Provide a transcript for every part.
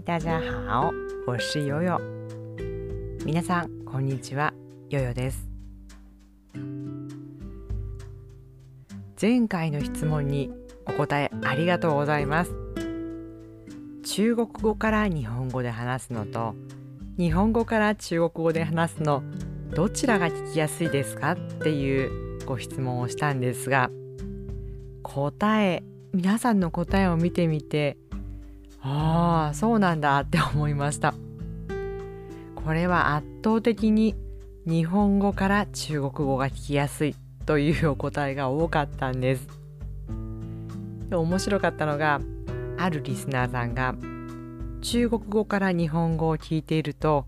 嗨，大家好，我是悠悠。皆さんこんにちは、ヨヨです。前回の質問にお答えありがとうございます。中国語から日本語で話すのと日本語から中国語で話すのどちらが聞きやすいですか？っていうご質問をしたんですが答え皆さんの答えを見てみてああそうなんだって思いました。これは圧倒的に日本語から中国語が聞きやすいというお答えが多かったんです。で面白かったのがあるリスナーさんが中国語から日本語を聞いていると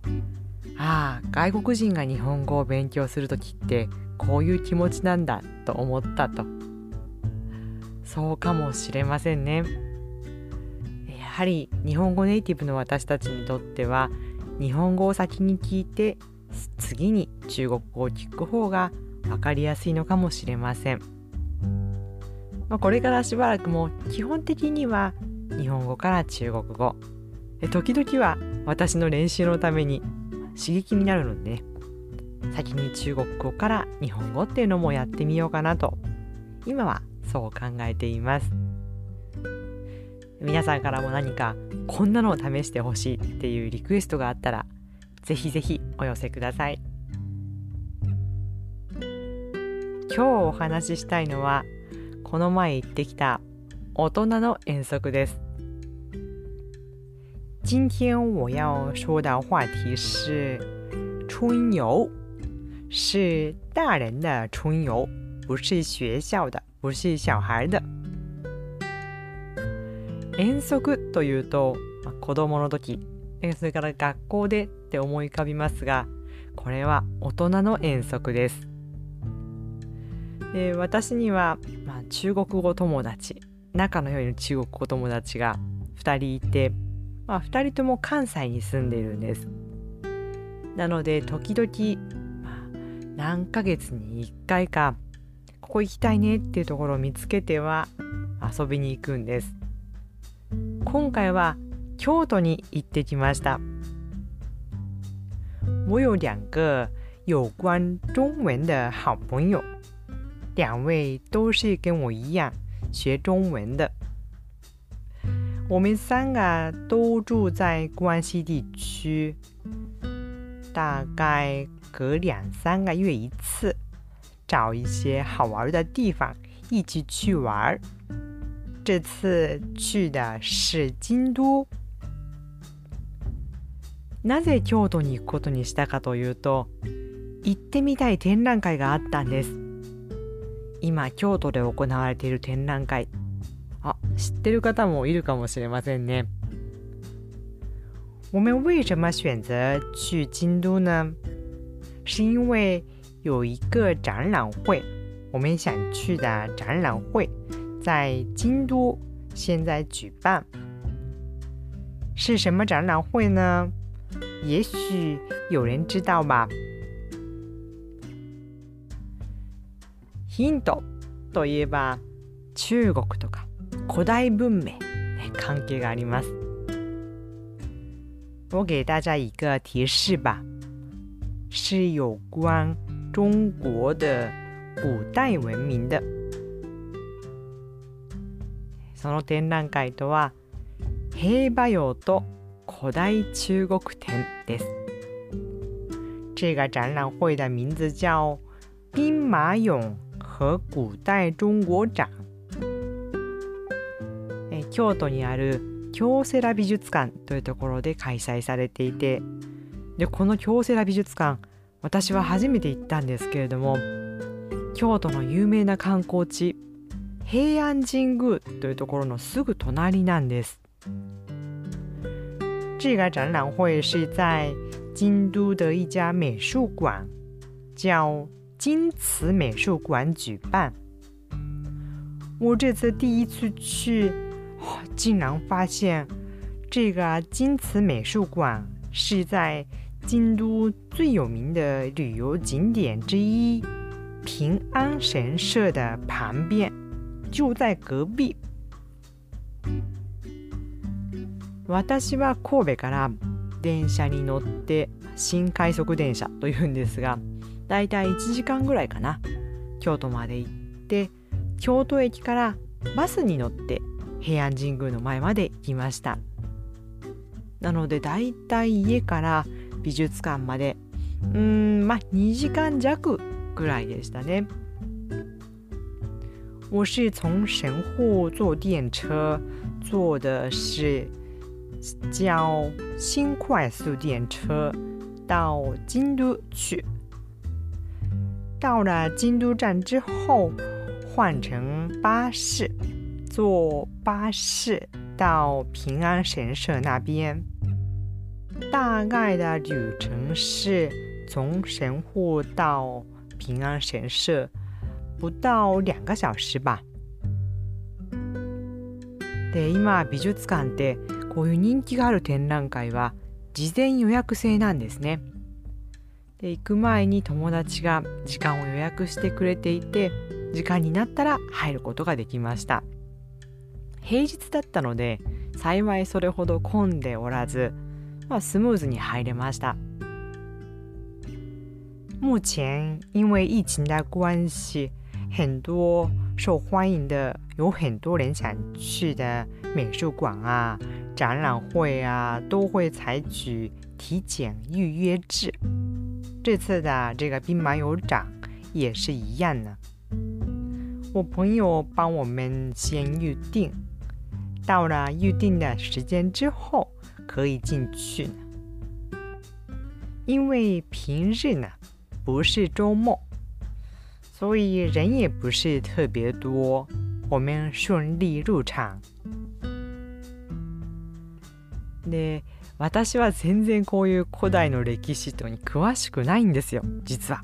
ああ外国人が日本語を勉強する時ってこういう気持ちなんだと思ったと。そうかもしれませんね。はり日本語ネイティブの私たちにとっては日本語を先に聞いて次に中国語を聞く方が分かりやすいのかもしれません、まあ、これからしばらくも基本的には日本語から中国語。時々は私の練習のために刺激になるのでね。先に中国語から日本語っていうのもやってみようかなと。今はそう考えています。皆さんからも何かこんなのを試してほしいっていうリクエストがあったらぜひぜひお寄せください今日お話ししたいのはこの前行ってきた大人の遠足です今天我要说的话题是春游，是大人的春游，不是学校的。不是小孩的。遠足というと、まあ、子供の時それから学校でって思い浮かびますがこれは大人の遠足です。で私には、まあ、中国語友達仲の良い中国語友達が2人いて、まあ、2人とも関西に住んでいるんです。なので時々、まあ、何ヶ月に1回かここ行きたいねっていうところを見つけては遊びに行くんです今回は京都に行ってきました我有两个有关中文的好朋友，两位都是跟我一样学中文的。我们三个都住在关西地区，大概隔两三个月一次。找一些好玩的地方一起去玩。这次去的是京都。なぜ京都に行くことにしたかというと、行ってみたい展覧会があったんです。今、京都で行われている展覧会。あ、知ってる方もいるかもしれませんね。我们为什么选择去京都呢？是因为有一个展览会，我们想去的展览会在京都现在举办，是什么展览会呢？也许有人知道吧。ヒントといえば中国とか古代文明関係があります。我给大家一个提示吧，是有关。中国的古代文明的 その展覧会とは平和俑と古代中国展です。这个展览会的名字叫兵马俑和古代中国展。京都にある京セラ美術館というところで開催されていてでこの京セラ美術館私は初めて行ったんですけれども京都の有名な観光地平安神宮というところのすぐ隣なんです。这个展览会是在京都的一家美术馆，叫京瓷美术馆举办。我这次第一次去，竟然发现这个京瓷美术馆是在京都最有名的旅游景点之一平安神社的旁边，就在隔壁。私は神戸から電車に乗って新快速電車というんですがだいたい1時間ぐらいかな。京都まで行って京都駅からバスに乗って平安神宮の前まで行きました。なのでだいたい家から美術館までうーんまあ2時間弱ぐらいでしたね。我是从神户坐电车，坐的是叫新快速电车到京都去。到了京都站之后，换乘巴士，坐巴士到平安神社那边。大概的旅程是从神户到平安神社。不到两个小時吧。で今美術館ってこういう人気がある展覧会は事前予約制なんですね。で行く前に友達が時間を予約してくれていて時間になったら入ることができました。平日だったので幸いそれほど混んでおらず、まあ、スムーズに入れました。目前因为疫情的关系，很多受欢迎的，有很多人想去的美术馆啊、展览会啊，都会采取体检预约制。这次的这个兵马俑展也是一样的。我朋友帮我们先预定，到了预定的时间之后可以进去。因为平日呢不是周末。所以人也不是特别多，我们顺利入场。で、私は全然こういう古代の歴史とに詳しくないんですよ、実は。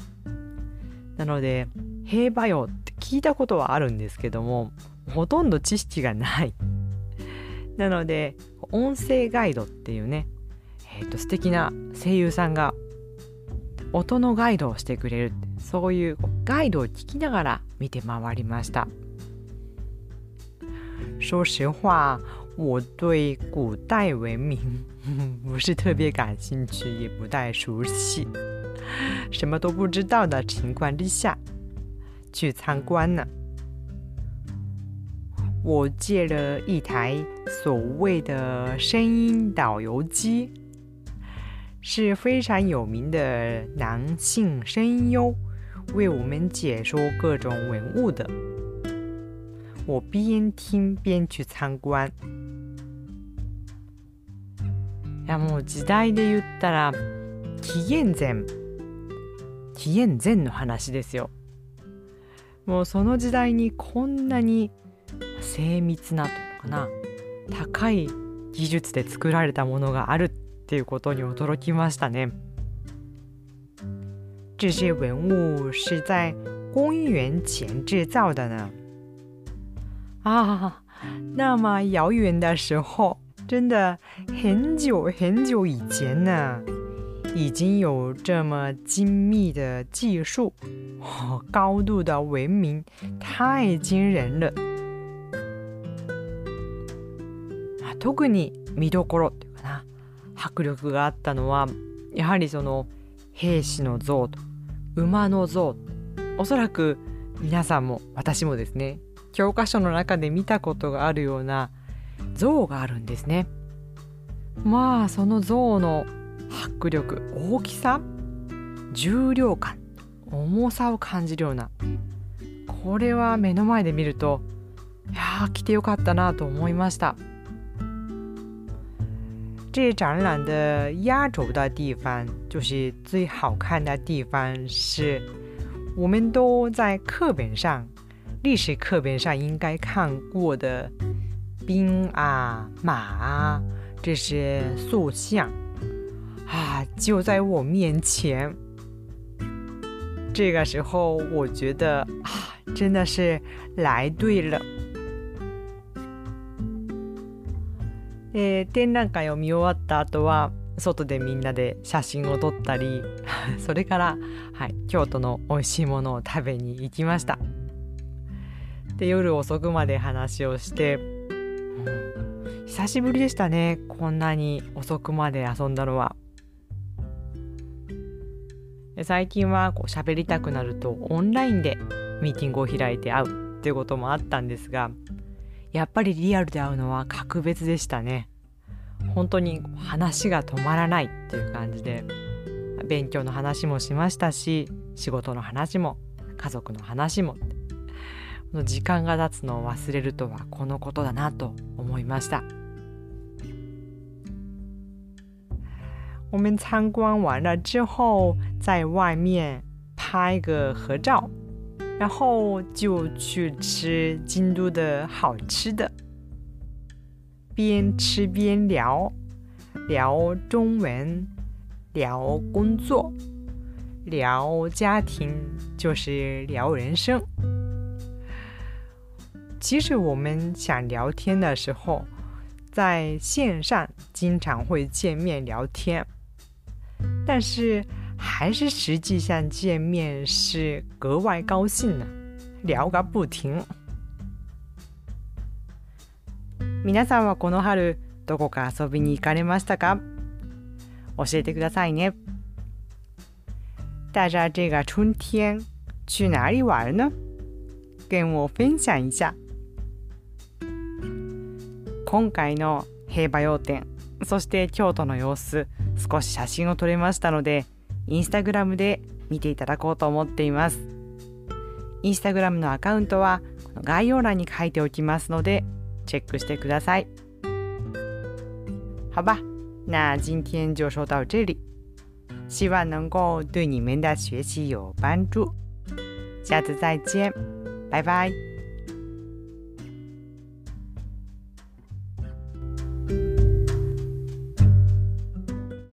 なので、兵馬俑って聞いたことはあるんですけども、ほとんど知識がない。なので、音声ガイドっていうね、えっ、ー、と素敵な声優さんが音のガイドをしてくれるそういうガイドを聞きながら見て回りました。说实话，我对古代文明 不是特别感兴趣，也不太熟悉。什么都不知道的情况之下去参观呢？我借了一台所谓的声音导游机。是非常有名的男性声优，为我们解说各种文物的。我边听边去参观。いやもう時代で言ったら紀元前紀元前の話ですよ。もうその時代にこんなに精密なというのかな高い技術で作られたものがあるってっていうことに驚きましたね。这些文物是在公元前制造的呢。啊，那么遥远的时候，真的很久很久以前呢，已经有这么精密的技术，高度的文明，太惊人了。啊，特に見どころ迫力があったのはやはりその兵士の像と 馬の像。おそらく皆さんも私もですね教科書の中で見たことがあるような像があるんですね。まあその像の迫力大きさ重量感重さを感じるようなこれは目の前で見るといや来てよかったなと思いました。这展览的压轴的地方，就是最好看的地方，是我们都在课本上、历史课本上应该看过的兵啊、马啊这些塑像啊，就在我面前。这个时候，我觉得啊，真的是来对了。えー、展覧会を見終わった後は外でみんなで写真を撮ったり それから、はい、京都の美味しいものを食べに行きました。で夜遅くまで話をして、うん、久しぶりでしたねこんなに遅くまで遊んだのは。最近はこう喋りたくなるとオンラインでミーティングを開いて会うっていうこともあったんですがやっぱりリアルで会うのは格別でしたね本当に話が止まらないっていう感じで勉強の話もしましたし仕事の話も家族の話も時間が経つのを忘れるとはこのことだなと思いました。我们参观完了之后，在外面拍个合照，然后就去吃京都的好吃的，边吃边聊，聊中文，聊工作，聊家庭，就是聊人生。其实我们想聊天的时候，在线上经常会见面聊天。但是还是实际上见面是格外高兴呢，啊聊个不停。皆さんはこの春どこか遊びに行かれましたか？教えてくださいね。大家这个春天去哪里玩呢？跟我分享一下。今回の平和要点そして京都の様子少し写真を撮れましたのでインスタグラムで見ていただこうと思っています。インスタグラムのアカウントは概要欄に書いておきますのでチェックしてください。好吧。那今天就说到这里。希望能够对你们的学习有帮助。下次再见。拜拜。